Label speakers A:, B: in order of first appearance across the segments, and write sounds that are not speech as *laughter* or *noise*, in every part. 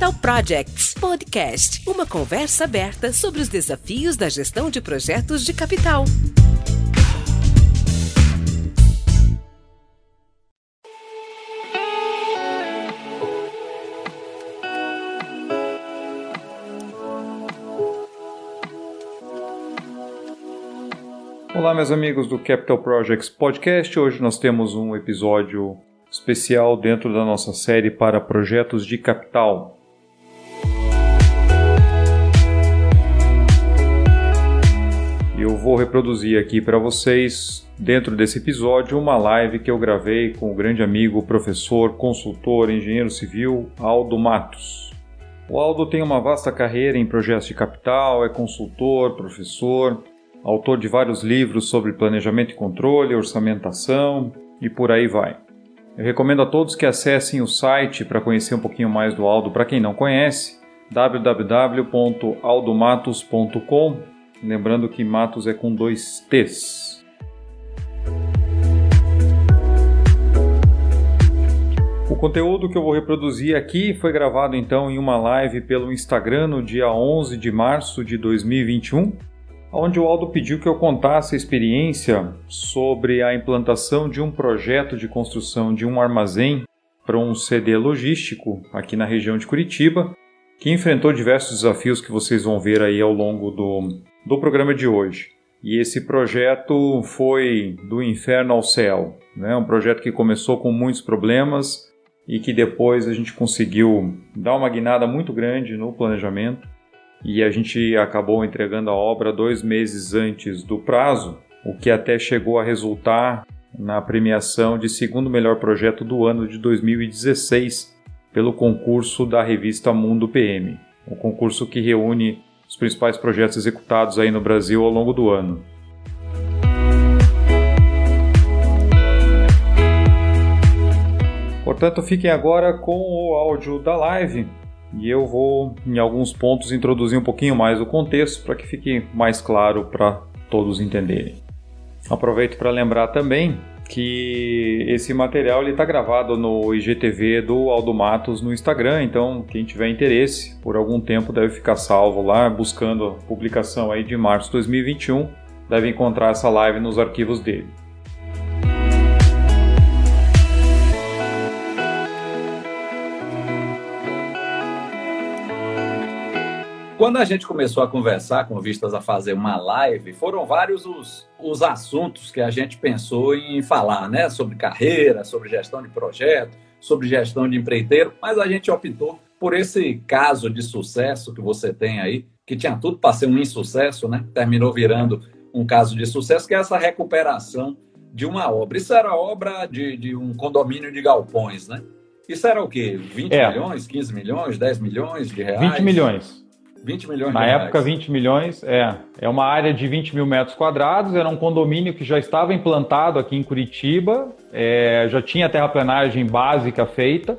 A: Capital Projects Podcast, uma conversa aberta sobre os desafios da gestão de projetos de capital.
B: Olá, meus amigos do Capital Projects Podcast. Hoje nós temos um episódio especial dentro da nossa série para projetos de capital. Eu vou reproduzir aqui para vocês, dentro desse episódio, uma live que eu gravei com o grande amigo, professor, consultor, engenheiro civil Aldo Matos. O Aldo tem uma vasta carreira em projetos de capital, é consultor, professor, autor de vários livros sobre planejamento e controle, orçamentação e por aí vai. Eu recomendo a todos que acessem o site para conhecer um pouquinho mais do Aldo, para quem não conhece, www.aldomatos.com, lembrando que Matos é com dois T's. O conteúdo que eu vou reproduzir aqui foi gravado então em uma live pelo Instagram no dia 11 de março de 2021 onde o Aldo pediu que eu contasse a experiência sobre a implantação de um projeto de construção de um armazém para um CD logístico aqui na região de Curitiba, que enfrentou diversos desafios que vocês vão ver aí ao longo do, do programa de hoje. E esse projeto foi do inferno ao céu, né? um projeto que começou com muitos problemas e que depois a gente conseguiu dar uma guinada muito grande no planejamento e a gente acabou entregando a obra dois meses antes do prazo, o que até chegou a resultar na premiação de segundo melhor projeto do ano de 2016 pelo concurso da revista Mundo PM, o concurso que reúne os principais projetos executados aí no Brasil ao longo do ano. Portanto, fiquem agora com o áudio da live e eu vou, em alguns pontos, introduzir um pouquinho mais o contexto para que fique mais claro para todos entenderem. Aproveito para lembrar também que esse material está gravado no IGTV do Aldo Matos no Instagram, então quem tiver interesse, por algum tempo deve ficar salvo lá, buscando a publicação aí de março de 2021, deve encontrar essa live nos arquivos dele.
C: Quando a gente começou a conversar com vistas a fazer uma live, foram vários os, os assuntos que a gente pensou em falar, né? Sobre carreira, sobre gestão de projeto, sobre gestão de empreiteiro, mas a gente optou por esse caso de sucesso que você tem aí, que tinha tudo para ser um insucesso, né? Terminou virando um caso de sucesso, que é essa recuperação de uma obra. Isso era obra de, de um condomínio de galpões, né? Isso era o quê? 20 é. milhões, 15 milhões, 10 milhões de reais?
B: 20 milhões.
C: 20 milhões
B: Na
C: de
B: época, reais. 20 milhões, é. É uma área de 20 mil metros quadrados, era um condomínio que já estava implantado aqui em Curitiba, é, já tinha terraplenagem básica feita,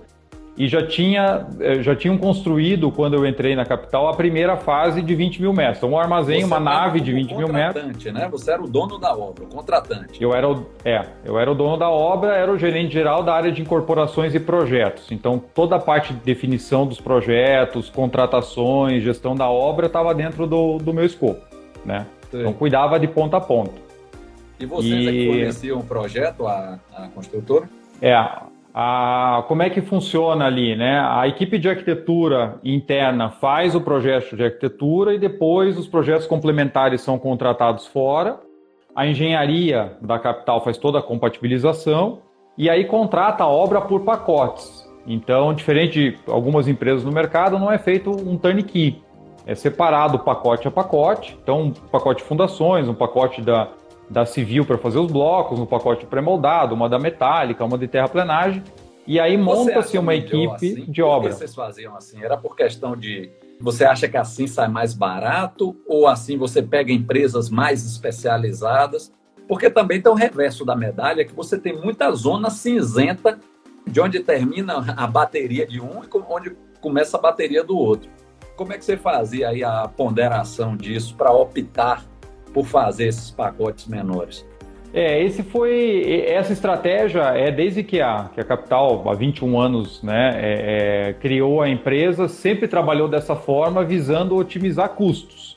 B: e já, tinha, eh, já tinham construído, quando eu entrei na capital, a primeira fase de 20 mil metros. Então, um armazém, Você uma nave de 20 mil metros.
C: Né? Você era o dono da obra, o contratante.
B: Eu era o, é, eu era o dono da obra, era o gerente geral da área de incorporações e projetos. Então, toda a parte de definição dos projetos, contratações, gestão da obra estava dentro do, do meu escopo. Né? Então, cuidava de ponta a ponta.
C: E vocês e... é que forneciam o projeto à, à construtora?
B: É, a, como é que funciona ali, né? A equipe de arquitetura interna faz o projeto de arquitetura e depois os projetos complementares são contratados fora. A engenharia da capital faz toda a compatibilização e aí contrata a obra por pacotes. Então, diferente de algumas empresas no mercado, não é feito um turnkey. É separado pacote a pacote. Então, um pacote de fundações, um pacote da, da civil para fazer os blocos, no pacote pré-moldado, uma da metálica, uma de terraplenagem. E aí monta-se uma equipe
C: assim?
B: de obra.
C: Por que vocês faziam assim? Era por questão de. Você acha que assim sai mais barato? Ou assim você pega empresas mais especializadas? Porque também tem o reverso da medalha, que você tem muita zona cinzenta de onde termina a bateria de um e onde começa a bateria do outro. Como é que você fazia aí a ponderação disso para optar por fazer esses pacotes menores?
B: É, esse foi. Essa estratégia é desde que a, que a Capital, há 21 anos, né, é, é, criou a empresa, sempre trabalhou dessa forma, visando otimizar custos.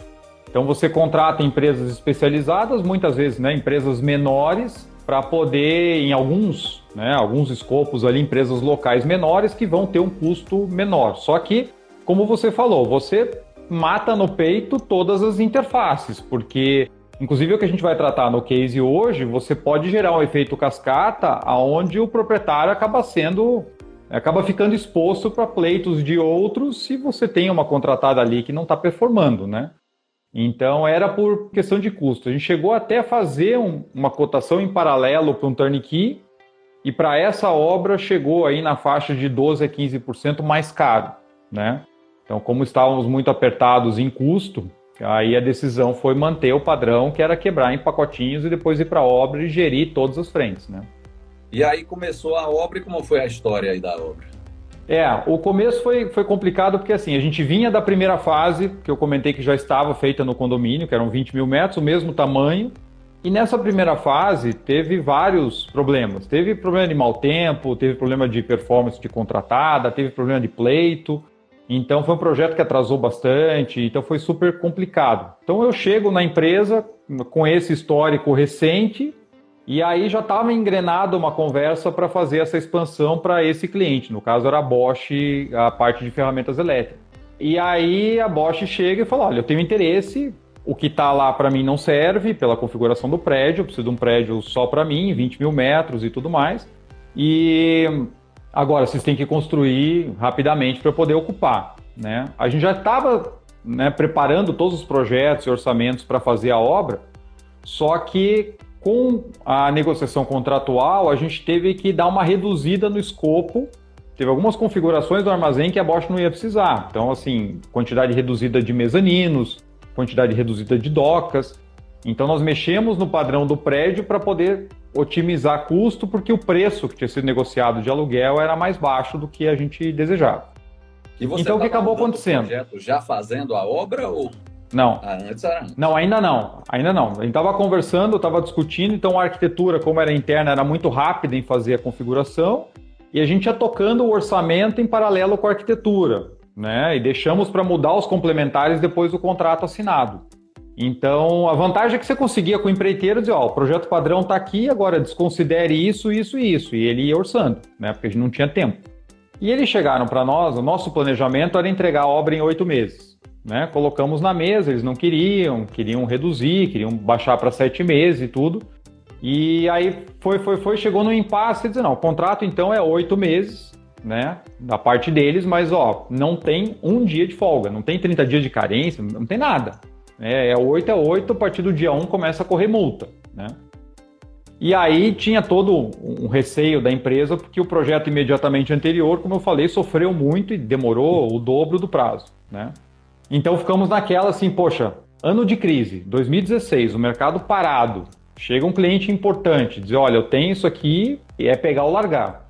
B: Então você contrata empresas especializadas, muitas vezes né, empresas menores, para poder, em alguns, né, alguns escopos ali, empresas locais menores que vão ter um custo menor. Só que, como você falou, você mata no peito todas as interfaces, porque Inclusive o que a gente vai tratar no case hoje, você pode gerar um efeito cascata aonde o proprietário acaba sendo acaba ficando exposto para pleitos de outros se você tem uma contratada ali que não está performando, né? Então era por questão de custo. A gente chegou até a fazer um, uma cotação em paralelo para um turnkey e para essa obra chegou aí na faixa de 12 a 15% mais caro, né? Então, como estávamos muito apertados em custo, Aí a decisão foi manter o padrão, que era quebrar em pacotinhos e depois ir para a obra e gerir todas as frentes, né?
C: E aí começou a obra e como foi a história aí da obra?
B: É, o começo foi, foi complicado porque assim, a gente vinha da primeira fase, que eu comentei que já estava feita no condomínio, que eram 20 mil metros, o mesmo tamanho, e nessa primeira fase teve vários problemas. Teve problema de mau tempo, teve problema de performance de contratada, teve problema de pleito, então foi um projeto que atrasou bastante, então foi super complicado. Então eu chego na empresa com esse histórico recente e aí já estava engrenado uma conversa para fazer essa expansão para esse cliente. No caso era a Bosch, a parte de ferramentas elétricas. E aí a Bosch chega e fala: olha, eu tenho interesse, o que está lá para mim não serve pela configuração do prédio, eu preciso de um prédio só para mim, 20 mil metros e tudo mais. E Agora, vocês têm que construir rapidamente para poder ocupar. Né? A gente já estava né, preparando todos os projetos e orçamentos para fazer a obra, só que com a negociação contratual, a gente teve que dar uma reduzida no escopo. Teve algumas configurações do armazém que a Bosch não ia precisar. Então, assim, quantidade reduzida de mezaninos, quantidade reduzida de docas. Então, nós mexemos no padrão do prédio para poder otimizar custo, porque o preço que tinha sido negociado de aluguel era mais baixo do que a gente desejava. então, o que acabou acontecendo?
C: já fazendo a obra ou
B: não. Ah, antes era... Não, ainda não. Ainda não. A gente estava conversando, estava discutindo, então a arquitetura, como era interna, era muito rápida em fazer a configuração e a gente ia tocando o orçamento em paralelo com a arquitetura, né? E deixamos para mudar os complementares depois do contrato assinado. Então, a vantagem é que você conseguia com o empreiteiro dizer, ó, o projeto padrão está aqui, agora desconsidere isso, isso e isso. E ele ia orçando, né? Porque a gente não tinha tempo. E eles chegaram para nós, o nosso planejamento era entregar a obra em oito meses. Né? Colocamos na mesa, eles não queriam, queriam reduzir, queriam baixar para sete meses e tudo. E aí foi, foi, foi, chegou no impasse e não, o contrato então é oito meses, né? Da parte deles, mas ó, não tem um dia de folga, não tem 30 dias de carência, não tem nada. É, é 8 a 8, a partir do dia 1 começa a correr multa, né? E aí tinha todo um receio da empresa, porque o projeto imediatamente anterior, como eu falei, sofreu muito e demorou o dobro do prazo, né? Então ficamos naquela assim, poxa, ano de crise, 2016, o mercado parado, chega um cliente importante, diz, olha, eu tenho isso aqui e é pegar ou largar.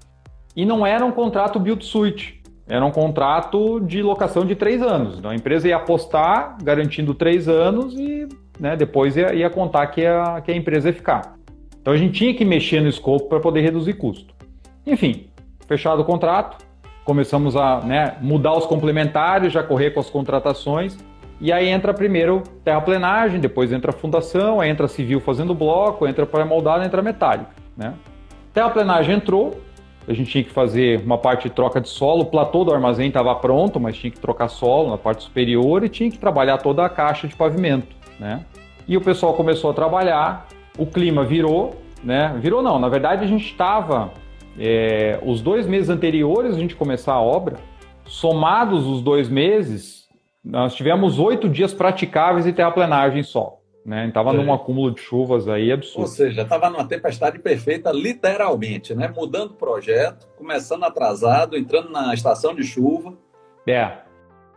B: E não era um contrato build suite, era um contrato de locação de três anos. Então a empresa ia apostar, garantindo três anos e né, depois ia, ia contar que a, que a empresa ia ficar. Então a gente tinha que mexer no escopo para poder reduzir custo. Enfim, fechado o contrato, começamos a né, mudar os complementares, já correr com as contratações. E aí entra primeiro terraplenagem, depois entra a fundação, aí entra civil fazendo bloco, entra pré-moldado, entra metálica. Né? Terraplenagem entrou, a gente tinha que fazer uma parte de troca de solo, o platô do armazém estava pronto, mas tinha que trocar solo na parte superior e tinha que trabalhar toda a caixa de pavimento, né? E o pessoal começou a trabalhar, o clima virou, né? Virou não, na verdade a gente estava, é, os dois meses anteriores a gente começar a obra, somados os dois meses, nós tivemos oito dias praticáveis de terraplenagem só. Né? Estava num acúmulo de chuvas aí absurdo.
C: Ou seja, estava numa tempestade perfeita, literalmente, né? Mudando o projeto, começando atrasado, entrando na estação de chuva.
B: É.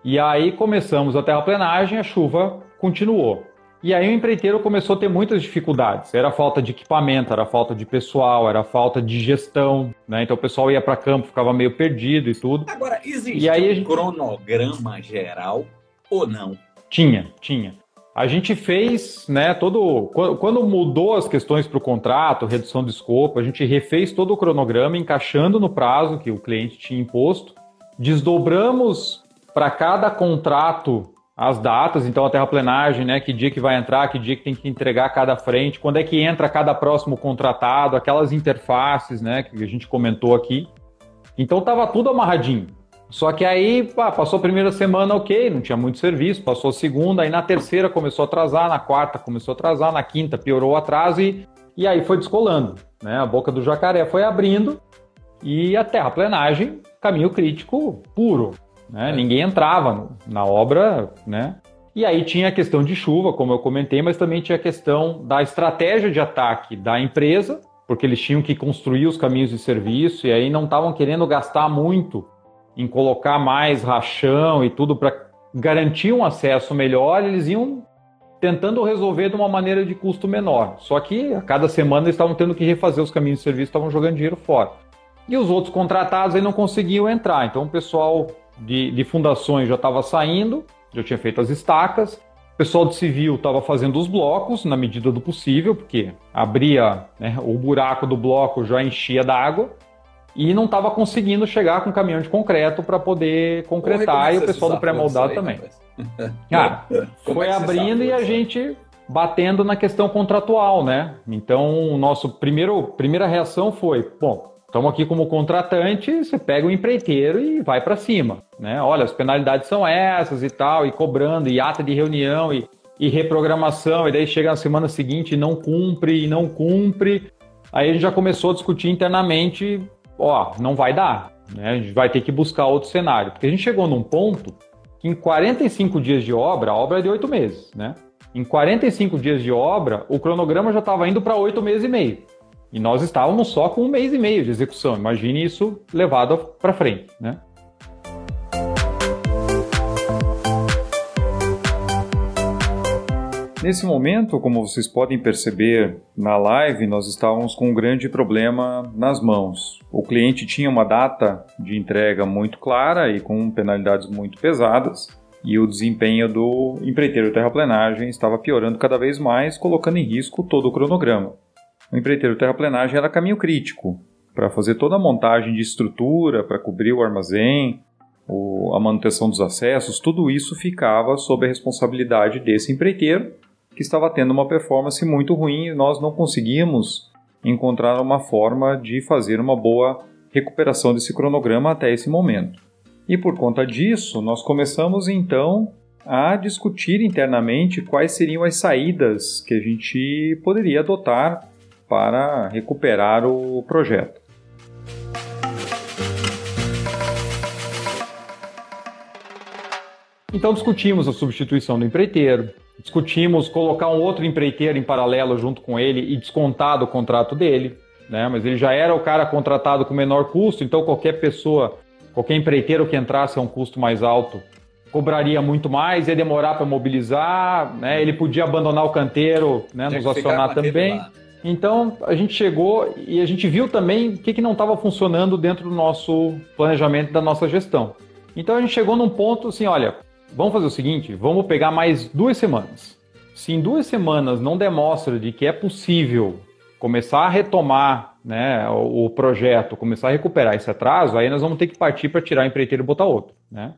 B: E aí começamos a terraplenagem, a chuva continuou. E aí o empreiteiro começou a ter muitas dificuldades. Era falta de equipamento, era falta de pessoal, era falta de gestão, né? Então o pessoal ia para campo, ficava meio perdido e tudo.
C: Agora, existe e aí um gente... cronograma geral ou não?
B: Tinha, tinha. A gente fez, né, todo. Quando mudou as questões para o contrato, redução de escopo, a gente refez todo o cronograma, encaixando no prazo que o cliente tinha imposto. Desdobramos para cada contrato as datas, então a terraplenagem, né, que dia que vai entrar, que dia que tem que entregar cada frente, quando é que entra cada próximo contratado, aquelas interfaces, né, que a gente comentou aqui. Então estava tudo amarradinho. Só que aí, pá, passou a primeira semana, ok, não tinha muito serviço, passou a segunda, aí na terceira começou a atrasar, na quarta começou a atrasar, na quinta piorou o atraso e, e aí foi descolando, né? A boca do jacaré foi abrindo e a terraplenagem, caminho crítico puro, né? É. Ninguém entrava na obra, né? E aí tinha a questão de chuva, como eu comentei, mas também tinha a questão da estratégia de ataque da empresa, porque eles tinham que construir os caminhos de serviço e aí não estavam querendo gastar muito em colocar mais rachão e tudo para garantir um acesso melhor, eles iam tentando resolver de uma maneira de custo menor. Só que a cada semana eles estavam tendo que refazer os caminhos de serviço, estavam jogando dinheiro fora. E os outros contratados aí não conseguiam entrar. Então o pessoal de, de fundações já estava saindo, já tinha feito as estacas. O pessoal de civil estava fazendo os blocos na medida do possível, porque abria né, o buraco do bloco já enchia d'água e não estava conseguindo chegar com caminhão de concreto para poder concretar e o pessoal do pré-moldado também. *laughs* Ah, foi é abrindo e a gente batendo na questão contratual, né? Então, o nosso primeiro primeira reação foi, bom, estamos aqui como contratante, você pega o empreiteiro e vai para cima, né? Olha, as penalidades são essas e tal, e cobrando, e ata de reunião, e, e reprogramação, e daí chega na semana seguinte e não cumpre, e não cumpre. Aí a gente já começou a discutir internamente ó, não vai dar, né? A gente vai ter que buscar outro cenário. Porque a gente chegou num ponto que em 45 dias de obra, a obra é de oito meses, né? Em 45 dias de obra, o cronograma já estava indo para oito meses e meio. E nós estávamos só com um mês e meio de execução. Imagine isso levado para frente, né?
D: Nesse momento, como vocês podem perceber na live, nós estávamos com um grande problema nas mãos. O cliente tinha uma data de entrega muito clara e com penalidades muito pesadas, e o desempenho do empreiteiro terraplenagem estava piorando cada vez mais, colocando em risco todo o cronograma. O empreiteiro terraplenagem era caminho crítico para fazer toda a montagem de estrutura, para cobrir o armazém, a manutenção dos acessos, tudo isso ficava sob a responsabilidade desse empreiteiro que estava tendo uma performance muito ruim e nós não conseguimos encontrar uma forma de fazer uma boa recuperação desse cronograma até esse momento. E por conta disso, nós começamos então a discutir internamente quais seriam as saídas que a gente poderia adotar para recuperar o projeto.
B: Então discutimos a substituição do empreiteiro, discutimos colocar um outro empreiteiro em paralelo junto com ele e descontar do contrato dele, né? Mas ele já era o cara contratado com menor custo, então qualquer pessoa, qualquer empreiteiro que entrasse a um custo mais alto cobraria muito mais, ia demorar para mobilizar, né? Ele podia abandonar o canteiro, né? Nos acionar também. Então a gente chegou e a gente viu também o que, que não estava funcionando dentro do nosso planejamento da nossa gestão. Então a gente chegou num ponto assim, olha, Vamos fazer o seguinte, vamos pegar mais duas semanas. Se em duas semanas não demonstra de que é possível começar a retomar né, o projeto, começar a recuperar esse atraso, aí nós vamos ter que partir para tirar o empreiteiro e botar outro. Né?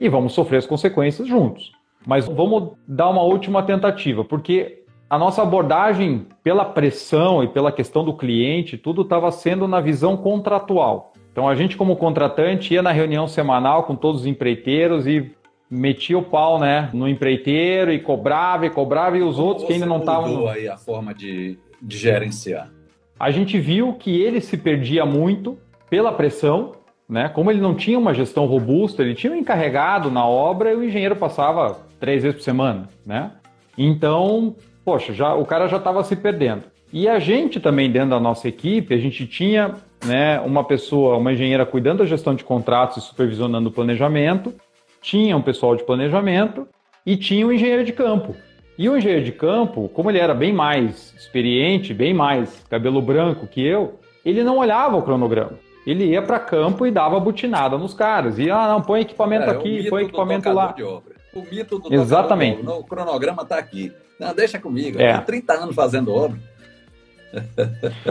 B: E vamos sofrer as consequências juntos. Mas vamos dar uma última tentativa, porque a nossa abordagem pela pressão e pela questão do cliente, tudo estava sendo na visão contratual. Então a gente, como contratante, ia na reunião semanal com todos os empreiteiros e metia o pau, né, no empreiteiro e cobrava e cobrava e os Como outros que ainda não estavam.
C: aí a forma de, de gerenciar?
B: A gente viu que ele se perdia muito pela pressão, né? Como ele não tinha uma gestão robusta, ele tinha um encarregado na obra e o engenheiro passava três vezes por semana, né? Então, poxa, já, o cara já estava se perdendo. E a gente também, dentro da nossa equipe, a gente tinha né, uma pessoa, uma engenheira cuidando da gestão de contratos e supervisionando o planejamento, tinha um pessoal de planejamento e tinha um engenheiro de campo. E o engenheiro de campo, como ele era bem mais experiente, bem mais cabelo branco que eu, ele não olhava o cronograma. Ele ia para campo e dava butinada nos caras. E, ah, não, põe equipamento é, aqui, põe equipamento lá.
C: O mito do
B: Exatamente.
C: O cronograma está aqui. Não, deixa comigo. É. Eu 30 anos fazendo obra.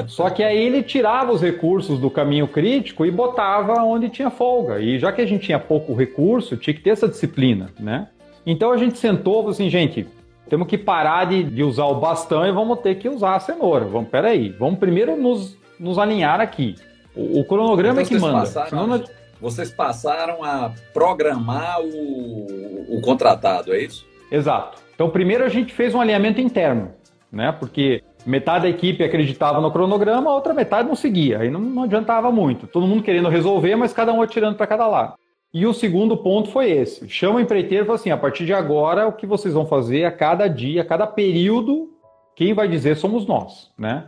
B: Só que aí ele tirava os recursos do caminho crítico e botava onde tinha folga. E já que a gente tinha pouco recurso, tinha que ter essa disciplina, né? Então a gente sentou e falou assim, gente, temos que parar de, de, usar o bastão e vamos ter que usar a cenoura. Vamos, peraí, vamos primeiro nos, nos alinhar aqui. O, o cronograma é que manda.
C: Passaram. Vocês passaram a programar o, o contratado, é isso?
B: Exato. Então, primeiro a gente fez um alinhamento interno, né? Porque metade da equipe acreditava no cronograma, a outra metade não seguia. Aí não, não adiantava muito. Todo mundo querendo resolver, mas cada um atirando para cada lado. E o segundo ponto foi esse. Chama o empreiteiro e fala assim: a partir de agora, o que vocês vão fazer a cada dia, a cada período, quem vai dizer somos nós, né?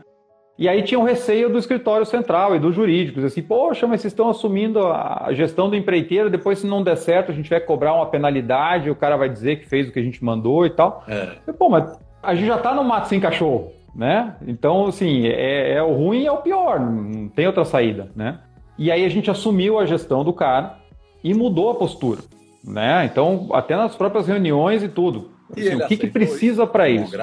B: E aí tinha um receio do escritório central e dos jurídicos, assim, poxa, mas vocês estão assumindo a gestão do empreiteiro, depois se não der certo, a gente vai cobrar uma penalidade, o cara vai dizer que fez o que a gente mandou e tal. É. Pô, mas a gente já está no mato sem cachorro né? Então, assim, é, é o ruim e é o pior, não tem outra saída, né? E aí a gente assumiu a gestão do cara e mudou a postura, né? Então, até nas próprias reuniões e tudo. Assim, o que, que precisa para isso?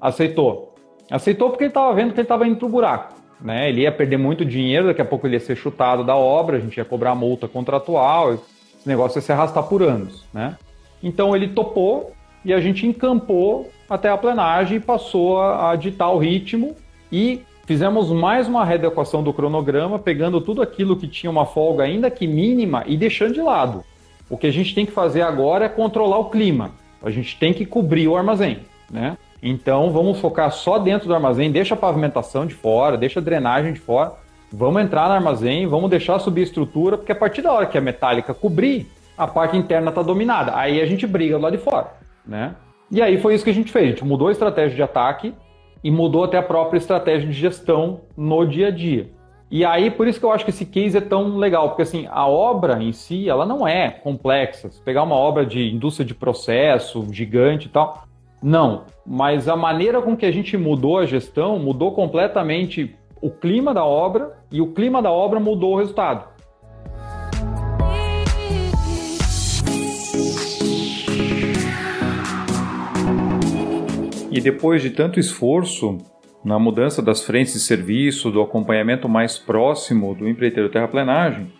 B: Aceitou. Aceitou porque ele estava vendo que ele estava indo pro buraco. Né? Ele ia perder muito dinheiro, daqui a pouco ele ia ser chutado da obra, a gente ia cobrar multa contratual, esse negócio ia se arrastar por anos. Né? Então ele topou e a gente encampou até a plenagem e passou a, a ditar o ritmo e fizemos mais uma readequação do cronograma, pegando tudo aquilo que tinha uma folga ainda que mínima e deixando de lado. O que a gente tem que fazer agora é controlar o clima. A gente tem que cobrir o armazém, né? Então vamos focar só dentro do armazém, deixa a pavimentação de fora, deixa a drenagem de fora. Vamos entrar no armazém, vamos deixar subir a estrutura, porque a partir da hora que a metálica cobrir, a parte interna está dominada. Aí a gente briga lá de fora, né? E aí foi isso que a gente fez. A gente mudou a estratégia de ataque e mudou até a própria estratégia de gestão no dia a dia. E aí, por isso que eu acho que esse case é tão legal, porque assim, a obra em si, ela não é complexa. Se pegar uma obra de indústria de processo, gigante e tal, não. Mas a maneira com que a gente mudou a gestão mudou completamente o clima da obra e o clima da obra mudou o resultado. E depois de tanto esforço na mudança das frentes de serviço, do acompanhamento mais próximo do empreiteiro terraplenagem,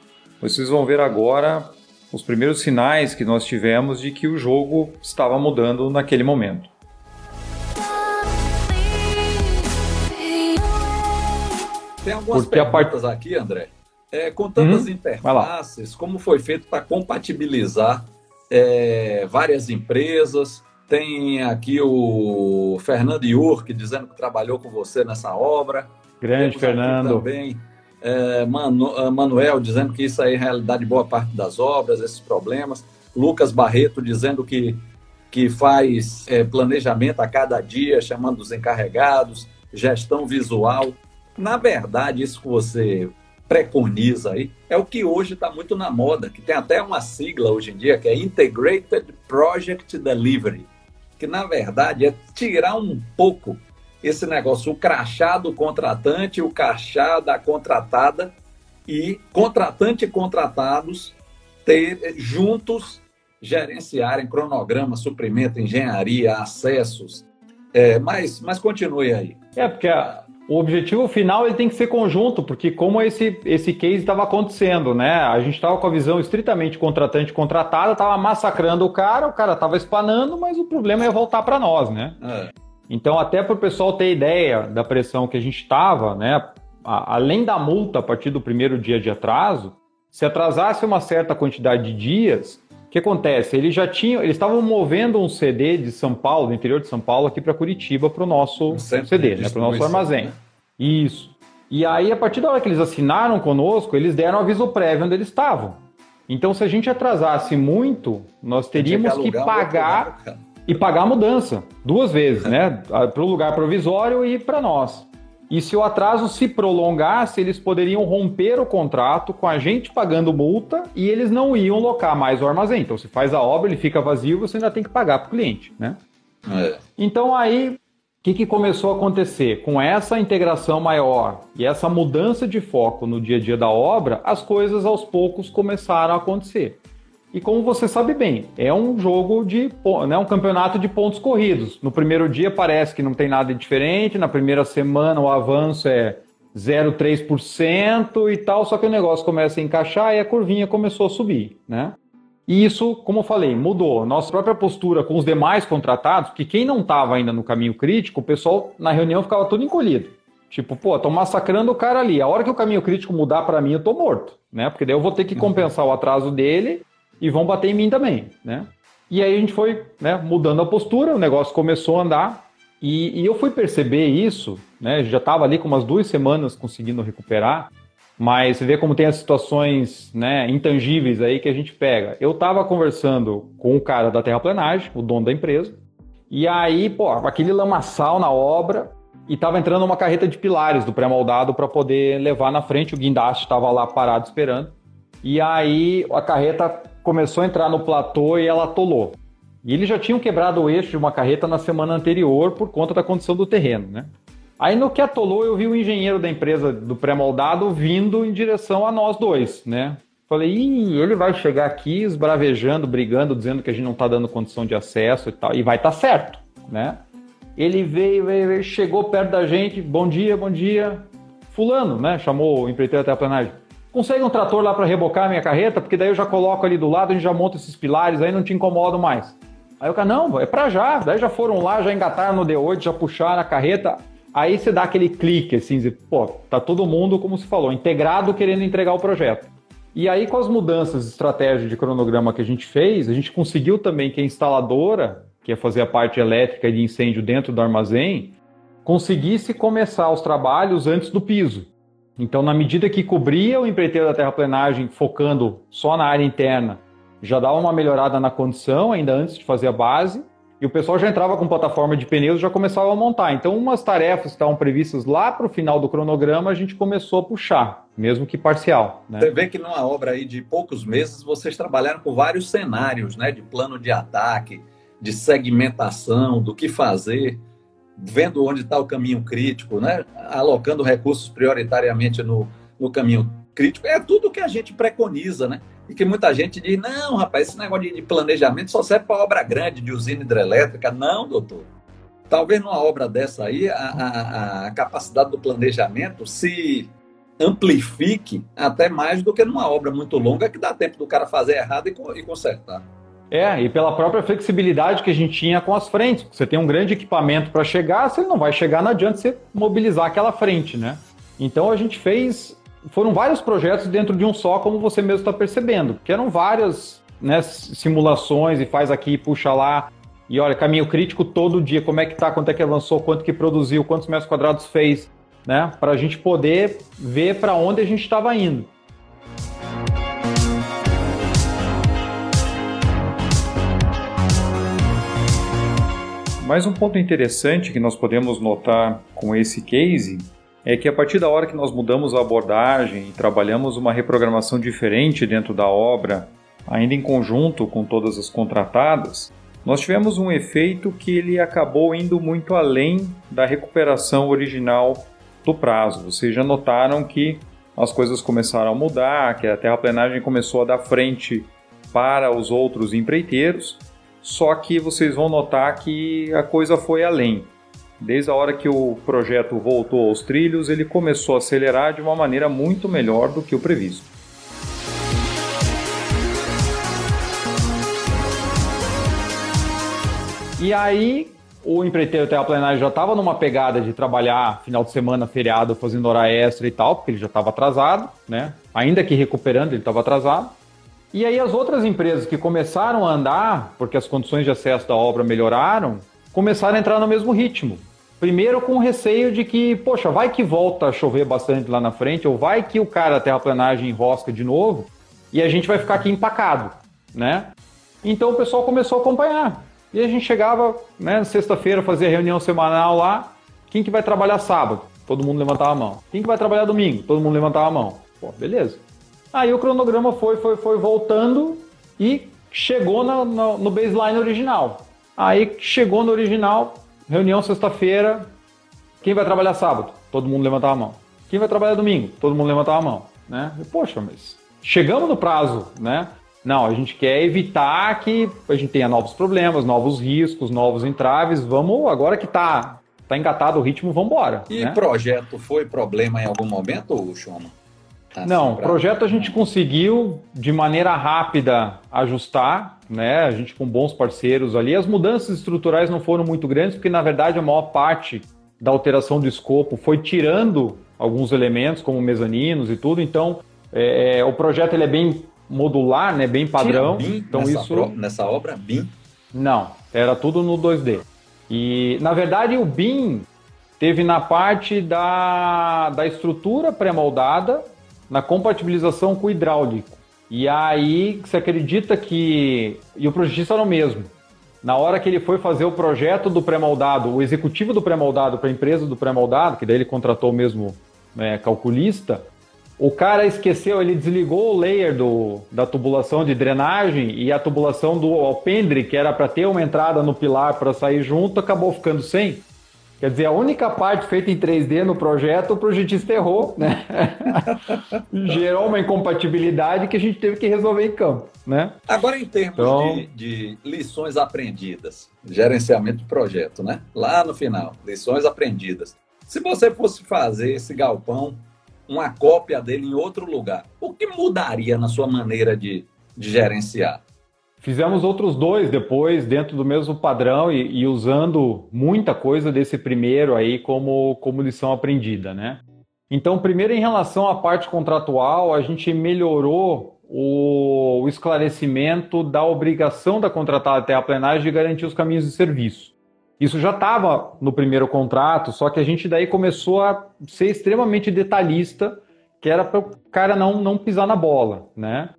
B: vocês vão ver agora os primeiros sinais que nós tivemos de que o jogo estava mudando naquele momento.
C: Tem algumas Porque perguntas part... aqui, André. É, com tantas hum, interfaces, como foi feito para compatibilizar é, várias empresas, tem aqui o Fernando Yurk dizendo que trabalhou com você nessa obra.
B: Grande Temos Fernando.
C: Também é, Manu, é, Manuel dizendo que isso aí é realidade boa parte das obras, esses problemas. Lucas Barreto dizendo que, que faz é, planejamento a cada dia, chamando os encarregados, gestão visual. Na verdade, isso que você preconiza aí é o que hoje está muito na moda, que tem até uma sigla hoje em dia, que é Integrated Project Delivery que na verdade é tirar um pouco esse negócio, o crachá do contratante, o crachá da contratada e contratante e contratados ter juntos gerenciarem cronograma, suprimento, engenharia, acessos. É, mas, mas continue aí.
B: É, porque a, o objetivo final ele tem que ser conjunto, porque como esse, esse case estava acontecendo, né? A gente estava com a visão estritamente contratante contratada, estava massacrando o cara, o cara estava espanando, mas o problema ia voltar para nós, né? É. Então, até para o pessoal ter ideia da pressão que a gente estava, né? A, além da multa a partir do primeiro dia de atraso, se atrasasse uma certa quantidade de dias, o que acontece? Eles já tinham, eles estavam movendo um CD de São Paulo, do interior de São Paulo, aqui para Curitiba, para o nosso CD, né, para o nosso armazém. Né? Isso. E aí, a partir da hora que eles assinaram conosco, eles deram aviso prévio onde eles estavam. Então, se a gente atrasasse muito, nós teríamos que, que pagar e pagar a mudança duas vezes, né? Para o lugar provisório e para nós. E se o atraso se prolongasse, eles poderiam romper o contrato com a gente pagando multa e eles não iam locar mais o armazém. Então, se faz a obra, ele fica vazio, você ainda tem que pagar para o cliente, né? É. Então, aí, o que, que começou a acontecer? Com essa integração maior e essa mudança de foco no dia a dia da obra, as coisas aos poucos começaram a acontecer. E como você sabe bem, é um jogo de, né, um campeonato de pontos corridos. No primeiro dia parece que não tem nada diferente, na primeira semana o avanço é 0,3% e tal, só que o negócio começa a encaixar e a curvinha começou a subir, né? E isso, como eu falei, mudou. Nossa própria postura com os demais contratados, que quem não estava ainda no caminho crítico, o pessoal na reunião ficava todo encolhido. Tipo, pô, tô massacrando o cara ali. A hora que o caminho crítico mudar para mim, eu tô morto, né? Porque daí eu vou ter que uhum. compensar o atraso dele e vão bater em mim também, né? E aí a gente foi né, mudando a postura, o negócio começou a andar e, e eu fui perceber isso, né? Já estava ali com umas duas semanas conseguindo recuperar mas você vê como tem as situações né, intangíveis aí que a gente pega. Eu estava conversando com o cara da terraplenagem, o dono da empresa, e aí, pô, aquele lamaçal na obra, e estava entrando uma carreta de pilares do pré-moldado para poder levar na frente, o guindaste estava lá parado esperando. E aí a carreta começou a entrar no platô e ela atolou. E eles já tinham quebrado o eixo de uma carreta na semana anterior por conta da condição do terreno, né? Aí no que atolou, eu vi o engenheiro da empresa do pré-moldado vindo em direção a nós dois, né? Falei, Ih, ele vai chegar aqui esbravejando, brigando, dizendo que a gente não está dando condição de acesso e tal, e vai estar tá certo, né? Ele veio, veio, veio, chegou perto da gente, bom dia, bom dia. Fulano, né? Chamou o empreiteiro até a planagem. Consegue um trator lá para rebocar a minha carreta? Porque daí eu já coloco ali do lado, a gente já monta esses pilares, aí não te incomodo mais. Aí o cara, não, é para já. Daí já foram lá, já engataram no D8, já puxaram a carreta. Aí você dá aquele clique, assim, dizer, pô, tá todo mundo, como se falou, integrado querendo entregar o projeto. E aí, com as mudanças de estratégia de cronograma que a gente fez, a gente conseguiu também que a instaladora, que ia fazer a parte elétrica de incêndio dentro do armazém, conseguisse começar os trabalhos antes do piso. Então, na medida que cobria o empreiteiro da terraplenagem, focando só na área interna, já dava uma melhorada na condição, ainda antes de fazer a base, e o pessoal já entrava com plataforma de pneus já começava a montar. Então, umas tarefas que estavam previstas lá para o final do cronograma, a gente começou a puxar, mesmo que parcial. Né?
C: Você vê que numa obra aí de poucos meses, vocês trabalharam com vários cenários, né? De plano de ataque, de segmentação, do que fazer, vendo onde está o caminho crítico, né? Alocando recursos prioritariamente no, no caminho crítico. É tudo que a gente preconiza, né? E que muita gente diz: não, rapaz, esse negócio de planejamento só serve para obra grande, de usina hidrelétrica. Não, doutor. Talvez numa obra dessa aí, a, a, a capacidade do planejamento se amplifique até mais do que numa obra muito longa que dá tempo do cara fazer errado e, e consertar.
B: É, e pela própria flexibilidade que a gente tinha com as frentes. Você tem um grande equipamento para chegar, ele não vai chegar, não adianta você mobilizar aquela frente, né? Então a gente fez foram vários projetos dentro de um só, como você mesmo está percebendo, que eram várias né, simulações e faz aqui, puxa lá. E olha, caminho crítico todo dia, como é que tá, quanto é que avançou, quanto que produziu, quantos metros quadrados fez, né? Para a gente poder ver para onde a gente estava indo.
D: Mais um ponto interessante que nós podemos notar com esse case é que a partir da hora que nós mudamos a abordagem e trabalhamos uma reprogramação diferente dentro da obra, ainda em conjunto com todas as contratadas, nós tivemos um efeito que ele acabou indo muito além da recuperação original do prazo. Vocês já notaram que as coisas começaram a mudar, que a terraplenagem começou a dar frente para os outros empreiteiros, só que vocês vão notar que a coisa foi além. Desde a hora que o projeto voltou aos trilhos, ele começou a acelerar de uma maneira muito melhor do que o previsto.
B: E aí, o empreiteiro terraplenagem já estava numa pegada de trabalhar final de semana, feriado, fazendo hora extra e tal, porque ele já estava atrasado, né? Ainda que recuperando, ele estava atrasado. E aí as outras empresas que começaram a andar, porque as condições de acesso da obra melhoraram, começaram a entrar no mesmo ritmo. Primeiro com receio de que, poxa, vai que volta a chover bastante lá na frente, ou vai que o cara terraplanagem enrosca de novo e a gente vai ficar aqui empacado, né? Então o pessoal começou a acompanhar. E a gente chegava, né, sexta-feira, fazia reunião semanal lá. Quem que vai trabalhar sábado? Todo mundo levantava a mão. Quem que vai trabalhar domingo? Todo mundo levantava a mão. Pô, beleza. Aí o cronograma foi, foi, foi voltando e chegou no, baseline original. Aí chegou no original, reunião sexta-feira, quem vai trabalhar sábado? Todo mundo levantava a mão. Quem vai trabalhar domingo? Todo mundo levantava a mão, né? E, Poxa, mas chegamos no prazo, né? Não, a gente quer evitar que a gente tenha novos problemas, novos riscos, novos entraves. Vamos, agora que está tá engatado o ritmo, vamos embora.
C: E
B: né?
C: projeto foi problema em algum momento, Choma?
B: Assim, Não, pra... projeto a gente conseguiu de maneira rápida ajustar, né? A gente com bons parceiros ali. As mudanças estruturais não foram muito grandes, porque na verdade a maior parte da alteração do escopo foi tirando alguns elementos, como mezaninos e tudo. Então, é, é o projeto ele é bem modular, né? Bem padrão.
C: BIM
B: então
C: nessa
B: isso
C: pro, nessa obra BIM?
B: Não, era tudo no 2D. E na verdade o BIM teve na parte da, da estrutura pré-moldada, na compatibilização com o hidráulico. E aí você acredita que e o projetista era o mesmo. Na hora que ele foi fazer o projeto do pré-moldado, o executivo do pré-moldado para a empresa do pré-moldado, que daí ele contratou o mesmo né, calculista, o cara esqueceu, ele desligou o layer do, da tubulação de drenagem e a tubulação do alpendre, que era para ter uma entrada no pilar para sair junto, acabou ficando sem. Quer dizer, a única parte feita em 3D no projeto, o projetista errou, né? *laughs* Gerou uma incompatibilidade que a gente teve que resolver em campo, né?
C: Agora, em termos então... de, de lições aprendidas, gerenciamento de projeto, né? Lá no final, lições aprendidas. Se você fosse fazer esse galpão uma cópia dele em outro lugar. O que mudaria na sua maneira de, de gerenciar?
B: Fizemos outros dois depois, dentro do mesmo padrão e, e, usando muita coisa desse primeiro aí como, como lição aprendida, né? Então, primeiro em relação à parte contratual, a gente melhorou o, o esclarecimento da obrigação da contratada até a plenagem de garantir os caminhos de serviço. Isso já estava no primeiro contrato, só que a gente daí começou a ser extremamente detalhista, que era para o cara não, não pisar na bola, né?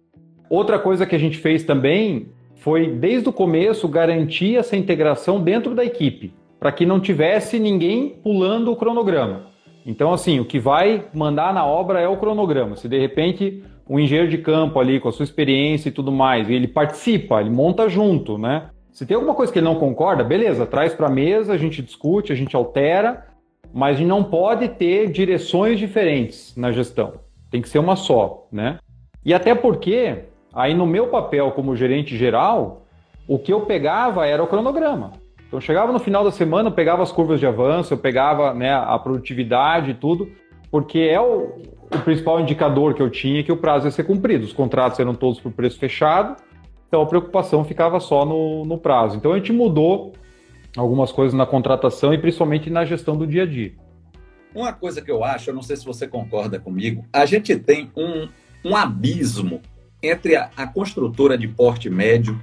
B: Outra coisa que a gente fez também foi, desde o começo, garantir essa integração dentro da equipe, para que não tivesse ninguém pulando o cronograma. Então, assim, o que vai mandar na obra é o cronograma. Se de repente o engenheiro de campo ali, com a sua experiência e tudo mais, ele participa, ele monta junto, né? Se tem alguma coisa que ele não concorda, beleza, traz para a mesa, a gente discute, a gente altera, mas a gente não pode ter direções diferentes na gestão. Tem que ser uma só, né? E até porque, aí no meu papel como gerente geral, o que eu pegava era o cronograma. Então chegava no final da semana, eu pegava as curvas de avanço, eu pegava né, a produtividade e tudo, porque é o, o principal indicador que eu tinha que o prazo ia ser cumprido. Os contratos eram todos por preço fechado, então a preocupação ficava só no, no prazo. Então a gente mudou algumas coisas na contratação e principalmente na gestão do dia a dia.
C: Uma coisa que eu acho, eu não sei se você concorda comigo, a gente tem um, um abismo entre a, a construtora de porte médio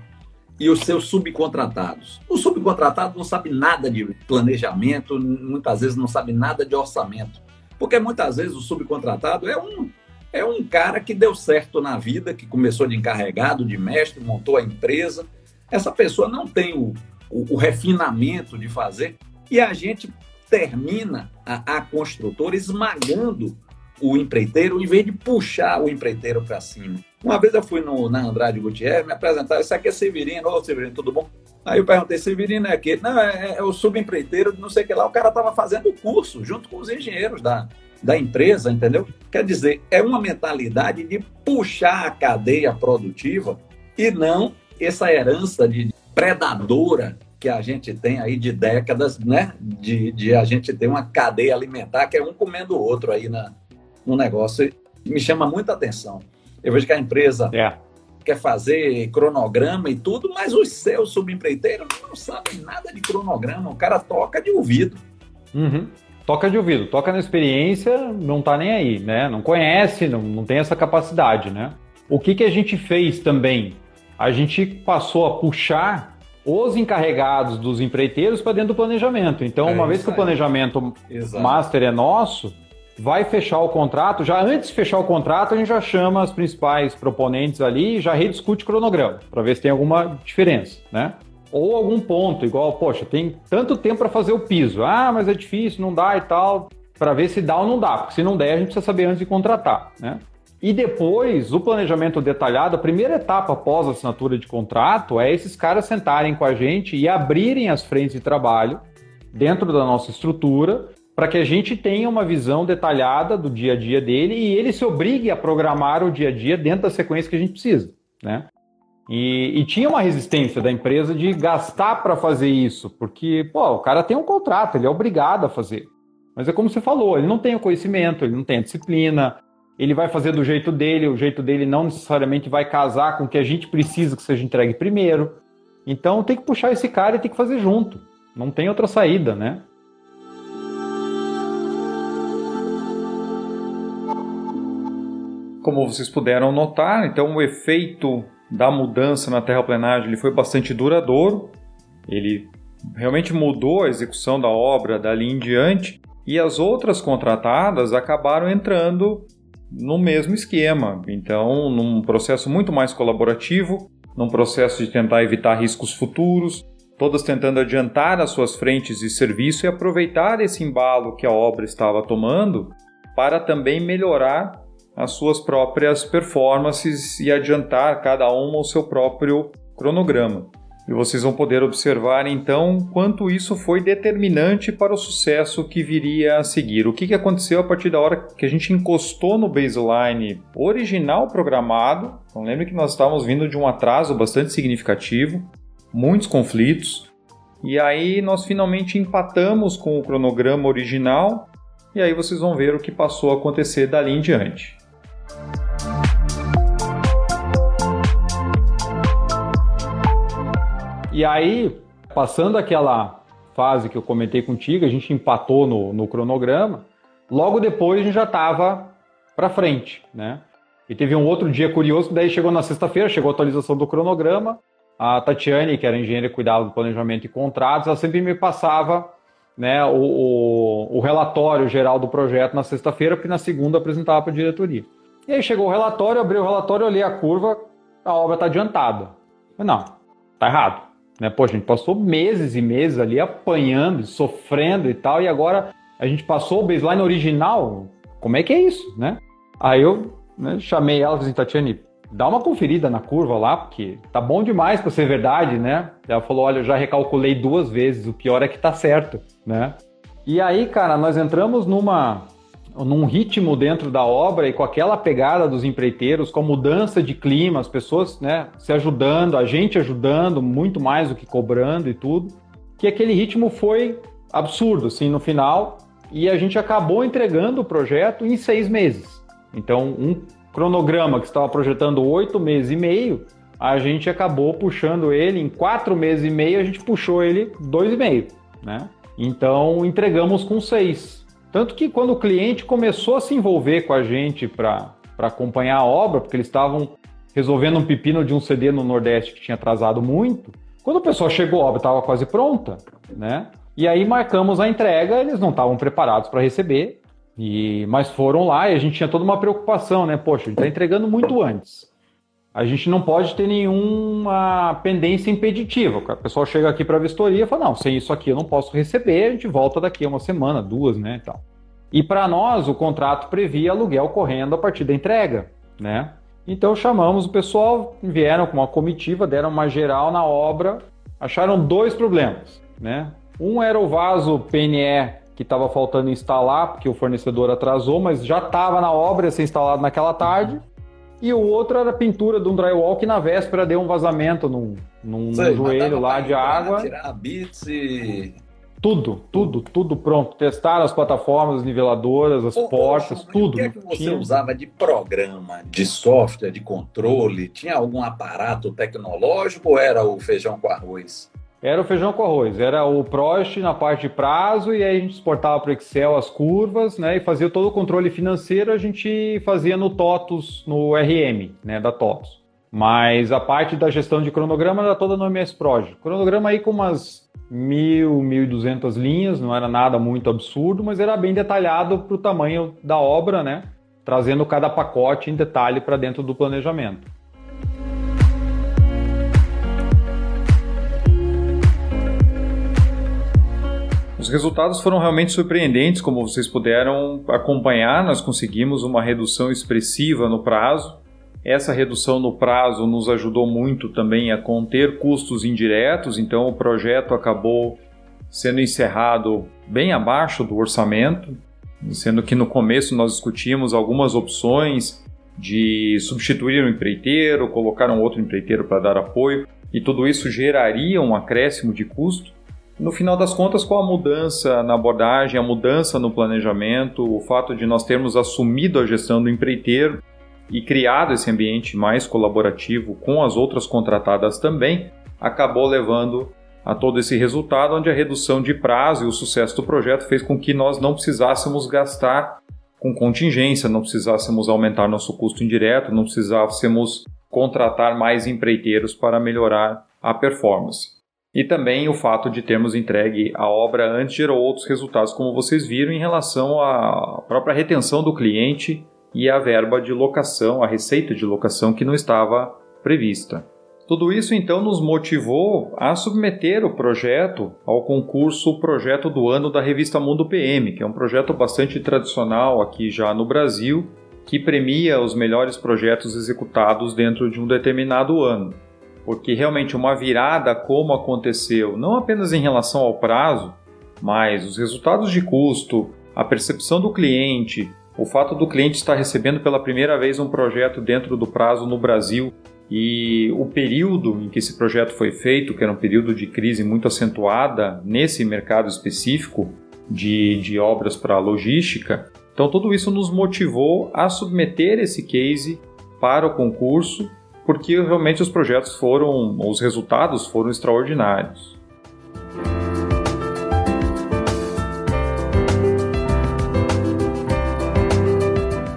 C: e os seus subcontratados. O subcontratado não sabe nada de planejamento, muitas vezes não sabe nada de orçamento, porque muitas vezes o subcontratado é um é um cara que deu certo na vida, que começou de encarregado, de mestre, montou a empresa. Essa pessoa não tem o, o, o refinamento de fazer e a gente termina a, a construtora esmagando o empreiteiro em vez de puxar o empreiteiro para cima. Uma vez eu fui no, na Andrade Gutierrez me apresentar, isso aqui é Severino, ô Severino, tudo bom? Aí eu perguntei, Severino é aquele? Não, é, é o subempreiteiro, não sei o que lá. O cara estava fazendo o curso junto com os engenheiros da, da empresa, entendeu? Quer dizer, é uma mentalidade de puxar a cadeia produtiva e não essa herança de predadora que a gente tem aí de décadas, né? De, de a gente ter uma cadeia alimentar que é um comendo o outro aí na, no negócio. Me chama muita atenção. Eu vejo que a empresa é. quer fazer cronograma e tudo, mas os seus subempreiteiros não sabem nada de cronograma. O cara toca de ouvido.
B: Uhum toca de ouvido, toca na experiência, não tá nem aí, né? Não conhece, não, não tem essa capacidade, né? O que, que a gente fez também? A gente passou a puxar os encarregados dos empreiteiros para dentro do planejamento. Então, é uma vez que o planejamento master é nosso, vai fechar o contrato, já antes de fechar o contrato, a gente já chama as principais proponentes ali e já rediscute o cronograma, para ver se tem alguma diferença, né? ou algum ponto, igual, poxa, tem tanto tempo para fazer o piso. Ah, mas é difícil, não dá e tal, para ver se dá ou não dá, porque se não der, a gente precisa saber antes de contratar, né? E depois, o planejamento detalhado, a primeira etapa após a assinatura de contrato é esses caras sentarem com a gente e abrirem as frentes de trabalho dentro da nossa estrutura para que a gente tenha uma visão detalhada do dia a dia dele e ele se obrigue a programar o dia a dia dentro da sequência que a gente precisa, né? E, e, tinha uma resistência da empresa de gastar para fazer isso, porque pô, o cara tem um contrato, ele é obrigado a fazer. Mas é como você falou, ele não tem o conhecimento, ele não tem a disciplina, ele vai fazer do jeito dele, o jeito dele não necessariamente vai casar com o que a gente precisa que seja entregue primeiro. Então tem que puxar esse cara e tem que fazer junto. Não tem outra saída, né?
E: Como vocês puderam notar, então o efeito da mudança na terraplenagem ele foi bastante duradouro. Ele realmente mudou a execução da obra dali em diante e as outras contratadas acabaram entrando no mesmo esquema. Então, num processo muito mais colaborativo, num processo de tentar evitar riscos futuros, todas tentando adiantar as suas frentes de serviço e aproveitar esse embalo que a obra estava tomando para também melhorar as suas próprias performances e adiantar cada uma o seu próprio cronograma. E vocês vão poder observar então quanto isso foi determinante para o sucesso que viria a seguir. O que, aconteceu a partir da hora que a gente encostou no baseline original programado. Então lembre que nós estávamos vindo de um atraso bastante significativo, muitos conflitos, e aí nós finalmente empatamos com o cronograma original, e aí vocês vão ver o que passou a acontecer dali em diante.
B: E aí, passando aquela fase que eu comentei contigo, a gente empatou no, no cronograma. Logo depois a gente já estava para frente, né? E teve um outro dia curioso, daí chegou na sexta-feira, chegou a atualização do cronograma. A Tatiane, que era engenheira que cuidava do planejamento e contratos, ela sempre me passava né, o, o, o relatório geral do projeto na sexta-feira, porque na segunda apresentava para a diretoria. E aí chegou o relatório, abri o relatório, olhei a curva, a obra está adiantada. Mas não, tá errado. Né? Pô, a gente passou meses e meses ali apanhando, sofrendo e tal, e agora a gente passou o baseline original. Como é que é isso, né? Aí eu né, chamei ela e falei, assim, Tatiane, dá uma conferida na curva lá, porque tá bom demais para ser verdade, né? Ela falou, olha, eu já recalculei duas vezes, o pior é que tá certo, né? E aí, cara, nós entramos numa num ritmo dentro da obra e com aquela pegada dos empreiteiros, com a mudança de clima, as pessoas né, se ajudando, a gente ajudando muito mais do que cobrando e tudo, que aquele ritmo foi absurdo, assim, no final, e a gente acabou entregando o projeto em seis meses. Então, um cronograma que estava projetando oito meses e meio, a gente acabou puxando ele em quatro meses e meio, a gente puxou ele dois e meio, né? Então, entregamos com seis. Tanto que quando o cliente começou a se envolver com a gente para acompanhar a obra, porque eles estavam resolvendo um pepino de um CD no Nordeste que tinha atrasado muito, quando o pessoal chegou, a obra estava quase pronta, né? E aí marcamos a entrega, eles não estavam preparados para receber, e mas foram lá e a gente tinha toda uma preocupação, né? Poxa, a gente está entregando muito antes. A gente não pode ter nenhuma pendência impeditiva. O pessoal chega aqui para a vistoria e fala: não, sem isso aqui eu não posso receber, a gente volta daqui a uma semana, duas, né? E, tal. e para nós, o contrato previa aluguel correndo a partir da entrega, né? Então chamamos o pessoal, vieram com uma comitiva, deram uma geral na obra, acharam dois problemas, né? Um era o vaso PNE que estava faltando instalar, porque o fornecedor atrasou, mas já estava na obra, ia ser instalado naquela tarde e o outro era pintura de um drywall que na véspera deu um vazamento num, num, Sei, joelho lá de água.
C: Tirar bits e.
B: Tudo, tudo, tudo pronto. Testaram as plataformas, as niveladoras, as ô, portas, tudo. O
C: que é que você Tinha... usava de programa, de software, de controle? Tinha algum aparato tecnológico ou era o feijão com arroz?
B: Era o feijão com arroz, era o Prost na parte de prazo e aí a gente exportava para o Excel as curvas, né, e fazia todo o controle financeiro, a gente fazia no TOTUS, no RM, né, da TOTUS. Mas a parte da gestão de cronograma era toda no MS Project. Cronograma aí com umas mil, mil e duzentas linhas, não era nada muito absurdo, mas era bem detalhado para o tamanho da obra, né, trazendo cada pacote em detalhe para dentro do planejamento.
E: Os resultados foram realmente surpreendentes, como vocês puderam acompanhar. Nós conseguimos uma redução expressiva no prazo. Essa redução no prazo nos ajudou muito também a conter custos indiretos, então o projeto acabou sendo encerrado bem abaixo do orçamento, sendo que no começo nós discutimos algumas opções
F: de substituir o empreiteiro, colocaram outro empreiteiro para dar apoio, e tudo isso geraria um acréscimo de custo. No final das contas, com a mudança na abordagem, a mudança no planejamento, o fato de nós termos assumido a gestão do empreiteiro e criado esse ambiente mais colaborativo com as outras contratadas também, acabou levando a todo esse resultado, onde a redução de prazo e o sucesso do projeto fez com que nós não precisássemos gastar com contingência, não precisássemos aumentar nosso custo indireto, não precisássemos contratar mais empreiteiros para melhorar a performance. E também o fato de termos entregue a obra antes gerou outros resultados, como vocês viram, em relação à própria retenção do cliente e a verba de locação, a receita de locação que não estava prevista. Tudo isso então nos motivou a submeter o projeto ao concurso Projeto do Ano da revista Mundo PM, que é um projeto bastante tradicional aqui já no Brasil, que premia os melhores projetos executados dentro de um determinado ano. Porque realmente uma virada como aconteceu, não apenas em relação ao prazo, mas os resultados de custo, a percepção do cliente, o fato do cliente estar recebendo pela primeira vez um projeto dentro do prazo no Brasil e o período em que esse projeto foi feito, que era um período de crise muito acentuada nesse mercado específico de, de obras para logística, então tudo isso nos motivou a submeter esse case para o concurso, porque realmente os projetos foram, os resultados foram extraordinários.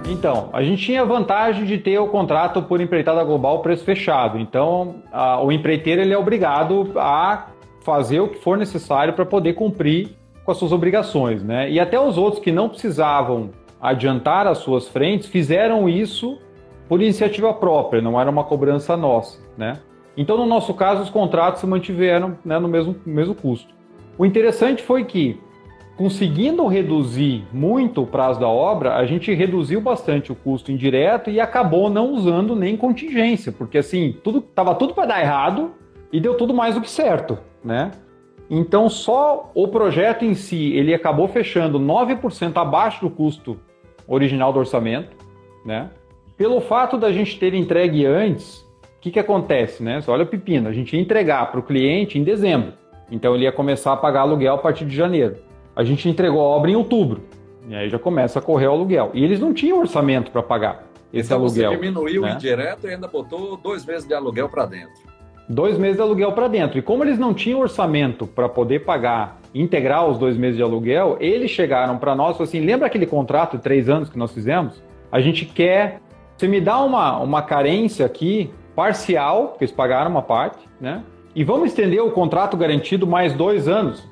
B: Então, a gente tinha a vantagem de ter o contrato por empreitada global preço fechado. Então, a, o empreiteiro ele é obrigado a fazer o que for necessário para poder cumprir com as suas obrigações, né? E até os outros que não precisavam adiantar as suas frentes fizeram isso por iniciativa própria, não era uma cobrança nossa, né? Então, no nosso caso, os contratos se mantiveram né, no mesmo, mesmo custo. O interessante foi que conseguindo reduzir muito o prazo da obra, a gente reduziu bastante o custo indireto e acabou não usando nem contingência, porque assim, tudo tava tudo para dar errado e deu tudo mais do que certo, né? Então, só o projeto em si, ele acabou fechando 9% abaixo do custo original do orçamento, né? Pelo fato da gente ter entregue antes, o que, que acontece, né? Olha o pepino, a gente ia entregar para o cliente em dezembro, então ele ia começar a pagar aluguel a partir de janeiro. A gente entregou a obra em outubro. E aí já começa a correr o aluguel. E eles não tinham orçamento para pagar esse então aluguel.
C: Você diminuiu né? o indireto e ainda botou dois meses de aluguel para dentro.
B: Dois meses de aluguel para dentro. E como eles não tinham orçamento para poder pagar, integrar os dois meses de aluguel, eles chegaram para nós e assim: lembra aquele contrato de três anos que nós fizemos? A gente quer. Você me dá uma, uma carência aqui, parcial, porque eles pagaram uma parte, né? E vamos estender o contrato garantido mais dois anos.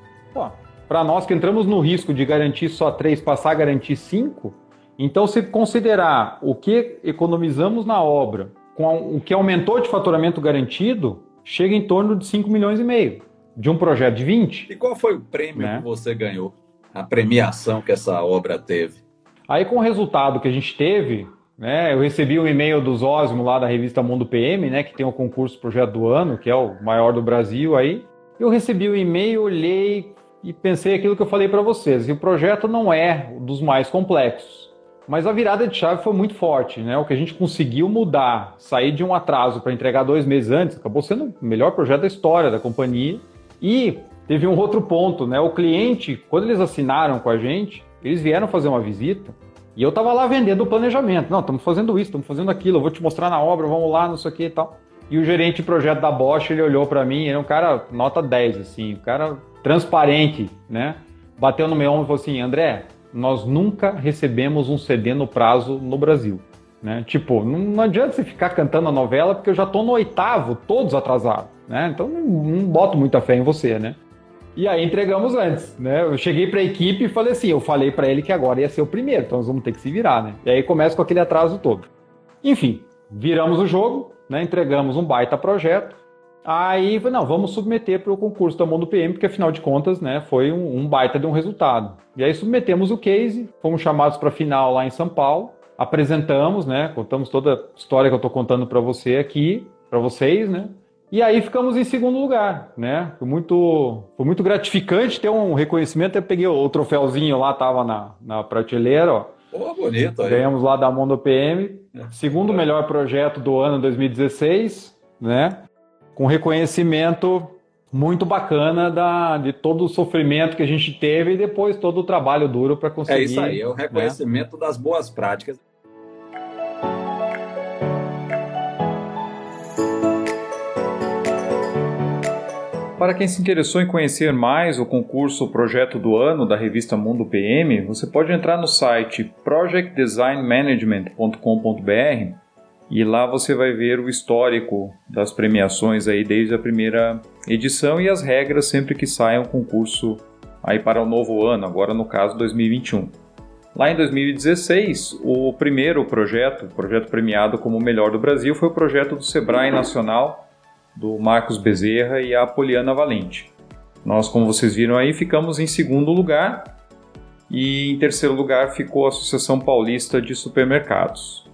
B: Para nós que entramos no risco de garantir só três, passar a garantir cinco, então se considerar o que economizamos na obra com o que aumentou de faturamento garantido, chega em torno de 5 milhões e meio de um projeto de 20.
C: E qual foi o prêmio né? que você ganhou? A premiação que essa obra teve?
B: Aí com o resultado que a gente teve, né, eu recebi um e-mail do Zósimo lá da revista Mundo PM, né, que tem o concurso Projeto do Ano, que é o maior do Brasil aí. Eu recebi o e-mail, olhei, e pensei aquilo que eu falei para vocês. E o projeto não é dos mais complexos, mas a virada de chave foi muito forte, né? O que a gente conseguiu mudar, sair de um atraso para entregar dois meses antes, acabou sendo o melhor projeto da história da companhia. E teve um outro ponto, né? O cliente, quando eles assinaram com a gente, eles vieram fazer uma visita e eu estava lá vendendo o planejamento. Não, estamos fazendo isso, estamos fazendo aquilo, eu vou te mostrar na obra, vamos lá, não sei o que e tal. E o gerente de projeto da Bosch, ele olhou para mim, ele é um cara nota 10, assim, o cara transparente, né? Bateu no meu ombro e falou assim, André, nós nunca recebemos um CD no prazo no Brasil. Né? Tipo, não, não adianta você ficar cantando a novela porque eu já estou no oitavo, todos atrasados. Né? Então não, não boto muita fé em você, né? E aí entregamos antes, né? Eu cheguei para a equipe e falei assim, eu falei para ele que agora ia ser o primeiro, então nós vamos ter que se virar, né? E aí começa com aquele atraso todo. Enfim, viramos o jogo, né? Entregamos um baita projeto Aí, não, vamos submeter para o concurso da mão do PM, porque afinal de contas, né, foi um, um, baita de um resultado. E aí submetemos o case, fomos chamados para final lá em São Paulo, apresentamos, né, contamos toda a história que eu estou contando para você aqui, para vocês, né, e aí ficamos em segundo lugar, né? Foi muito, foi muito gratificante ter um reconhecimento. Eu peguei o troféuzinho lá, tava na, na prateleira, ó.
C: Oh, bonito aí.
B: Ganhamos lá da Mondo PM, segundo melhor projeto do ano 2016, né? Com reconhecimento muito bacana da, de todo o sofrimento que a gente teve e depois todo o trabalho duro para conseguir.
C: É isso aí, é o né? reconhecimento né? das boas práticas.
G: Para quem se interessou em conhecer mais o concurso Projeto do Ano da revista Mundo PM, você pode entrar no site projectdesignmanagement.com.br e lá você vai ver o histórico das premiações aí desde a primeira edição e as regras sempre que sai um concurso aí para o novo ano, agora no caso 2021. Lá em 2016, o primeiro projeto, projeto premiado como o melhor do Brasil, foi o projeto do Sebrae Nacional do Marcos Bezerra e a Poliana Valente. Nós, como vocês viram aí, ficamos em segundo lugar e em terceiro lugar ficou a Associação Paulista de Supermercados.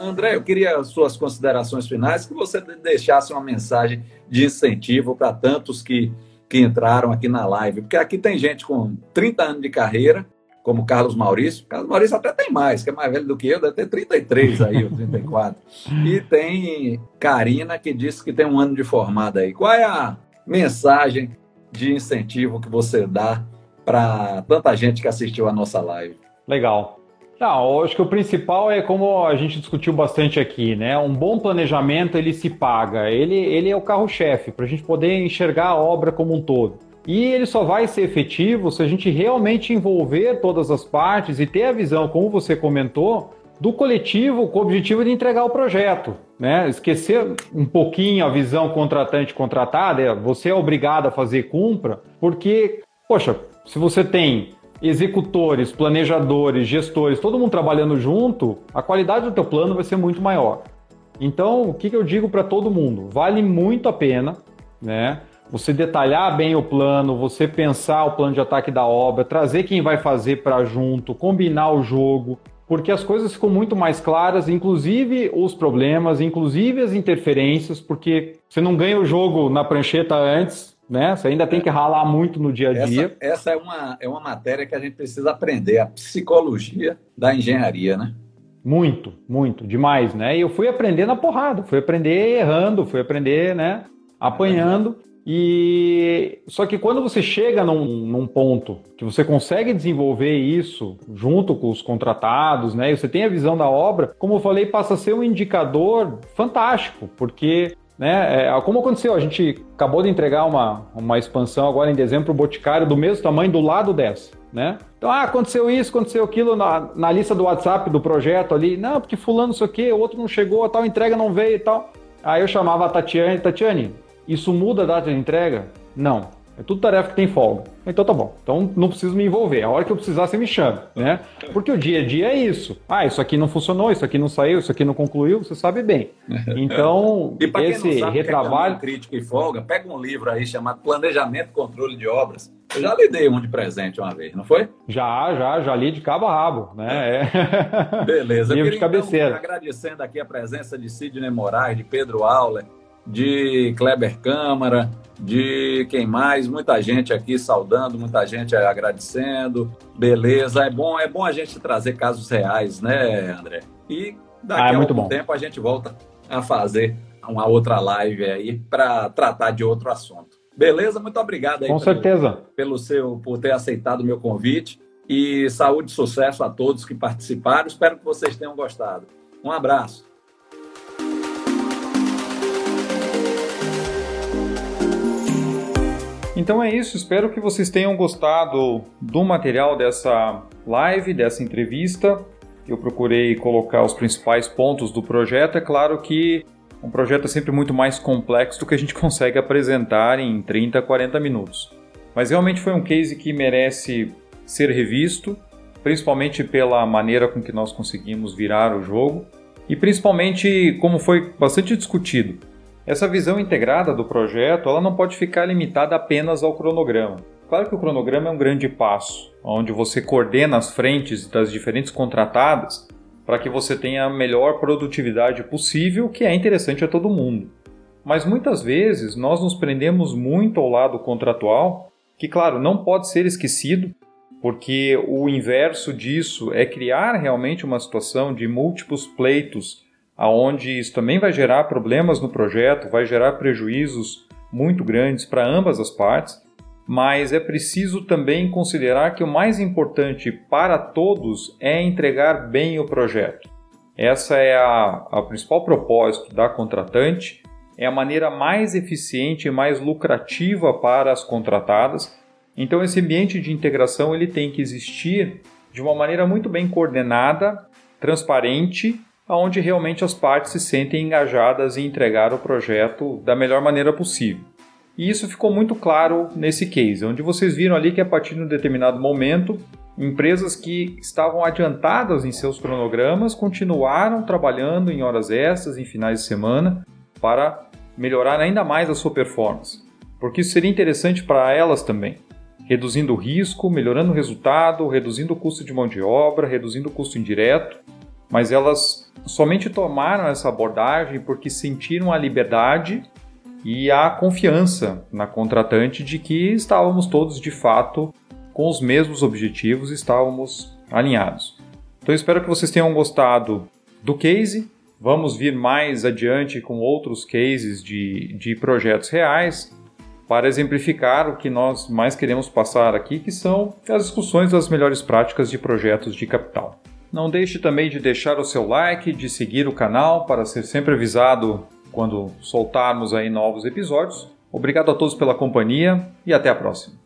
C: André, eu queria suas considerações finais, que você deixasse uma mensagem de incentivo para tantos que, que entraram aqui na live, porque aqui tem gente com 30 anos de carreira como Carlos Maurício. Carlos Maurício até tem mais, que é mais velho do que eu, deve ter 33 aí, ou 34. E tem Karina, que disse que tem um ano de formada aí. Qual é a mensagem de incentivo que você dá para tanta gente que assistiu a nossa live?
B: Legal. Não, acho que o principal é como a gente discutiu bastante aqui, né? Um bom planejamento ele se paga, ele, ele é o carro-chefe para a gente poder enxergar a obra como um todo. E ele só vai ser efetivo se a gente realmente envolver todas as partes e ter a visão, como você comentou, do coletivo com o objetivo de entregar o projeto. Né? Esquecer um pouquinho a visão contratante-contratada, é, você é obrigado a fazer cumpra, porque, poxa, se você tem executores, planejadores, gestores, todo mundo trabalhando junto, a qualidade do teu plano vai ser muito maior. Então, o que, que eu digo para todo mundo? Vale muito a pena, né? Você detalhar bem o plano, você pensar o plano de ataque da obra, trazer quem vai fazer para junto, combinar o jogo, porque as coisas ficam muito mais claras, inclusive os problemas, inclusive as interferências, porque você não ganha o jogo na prancheta antes, né? Você ainda tem que ralar muito no dia a dia.
C: Essa, essa é, uma, é uma matéria que a gente precisa aprender, a psicologia da engenharia, né?
B: Muito, muito, demais, né? E eu fui aprender na porrada, fui aprender errando, fui aprender, né? Apanhando. E só que quando você chega num, num, ponto que você consegue desenvolver isso junto com os contratados, né? E você tem a visão da obra, como eu falei, passa a ser um indicador fantástico, porque né, é, como aconteceu, a gente acabou de entregar uma, uma expansão agora em dezembro para o Boticário do mesmo tamanho do lado dessa. Né? Então, ah, aconteceu isso, aconteceu aquilo na, na lista do WhatsApp do projeto ali. Não, porque fulano não sei o quê, outro não chegou, a tal entrega não veio e tal. Aí eu chamava a Tatiane, Tatiane, isso muda a data de entrega? Não. É tudo tarefa que tem folga. Então tá bom. Então não preciso me envolver. A hora que eu precisar, você me chama, né? Porque o dia a dia é isso. Ah, isso aqui não funcionou, isso aqui não saiu, isso aqui não concluiu, você sabe bem. *laughs* Então, e esse sabe, retrabalho.
C: crítica e folga, pega um livro aí chamado Planejamento e Controle de Obras. Eu já lhe dei um de presente uma vez, não foi?
B: Já, já, já li de cabo a rabo, né?
C: É. Beleza. Livro de cabeceira. Então, agradecendo aqui a presença de Sidney Moraes, de Pedro Auler, de Kleber Câmara, de quem mais, muita gente aqui saudando, muita gente agradecendo. Beleza, é bom, é bom a gente trazer casos reais, né, André? E daqui ah, é a bom. tempo a gente volta a fazer uma outra live aí para tratar de outro assunto. Beleza? Muito obrigado aí
B: Com pelo, certeza.
C: pelo seu por ter aceitado o meu convite e saúde e sucesso a todos que participaram. Espero que vocês tenham gostado. Um abraço.
G: Então é isso, espero que vocês tenham gostado do material dessa live, dessa entrevista. Eu procurei colocar os principais pontos do projeto. É claro que um projeto é sempre muito mais complexo do que a gente *laughs* consegue apresentar em 30, 40 minutos. Mas realmente foi um case que merece ser revisto, principalmente pela maneira com que nós conseguimos virar o jogo e principalmente como foi bastante discutido essa visão integrada do projeto ela não pode ficar limitada apenas ao cronograma. Claro que o cronograma é um grande passo, onde você coordena as frentes das diferentes contratadas para que você tenha a melhor produtividade possível, que é interessante a todo mundo.
B: Mas muitas vezes nós nos prendemos muito ao lado contratual, que, claro, não pode ser esquecido, porque o inverso disso é criar realmente uma situação de múltiplos pleitos, aonde isso também vai gerar problemas no projeto, vai gerar prejuízos muito grandes para ambas as partes, mas é preciso também considerar que o mais importante para todos é entregar bem o projeto. Essa é a, a principal propósito da contratante, é a maneira mais eficiente e mais lucrativa para as contratadas então esse ambiente de integração ele tem que existir de uma maneira muito bem coordenada, transparente, onde realmente as partes se sentem engajadas em entregar o projeto da melhor maneira possível. E isso ficou muito claro nesse case, onde vocês viram ali que a partir de um determinado momento, empresas que estavam adiantadas em seus cronogramas continuaram trabalhando em horas extras, em finais de semana, para melhorar ainda mais a sua performance, porque isso seria interessante para elas também reduzindo o risco, melhorando o resultado, reduzindo o custo de mão de obra, reduzindo o custo indireto, mas elas somente tomaram essa abordagem porque sentiram a liberdade e a confiança na contratante de que estávamos todos de fato com os mesmos objetivos, estávamos alinhados. Então espero que vocês tenham gostado do case. Vamos vir mais adiante com outros cases de, de projetos reais para exemplificar o que nós mais queremos passar aqui, que são as discussões das melhores práticas de projetos de capital. Não deixe também de deixar o seu like, de seguir o canal para ser sempre avisado quando soltarmos aí novos episódios. Obrigado a todos pela companhia e até a próxima.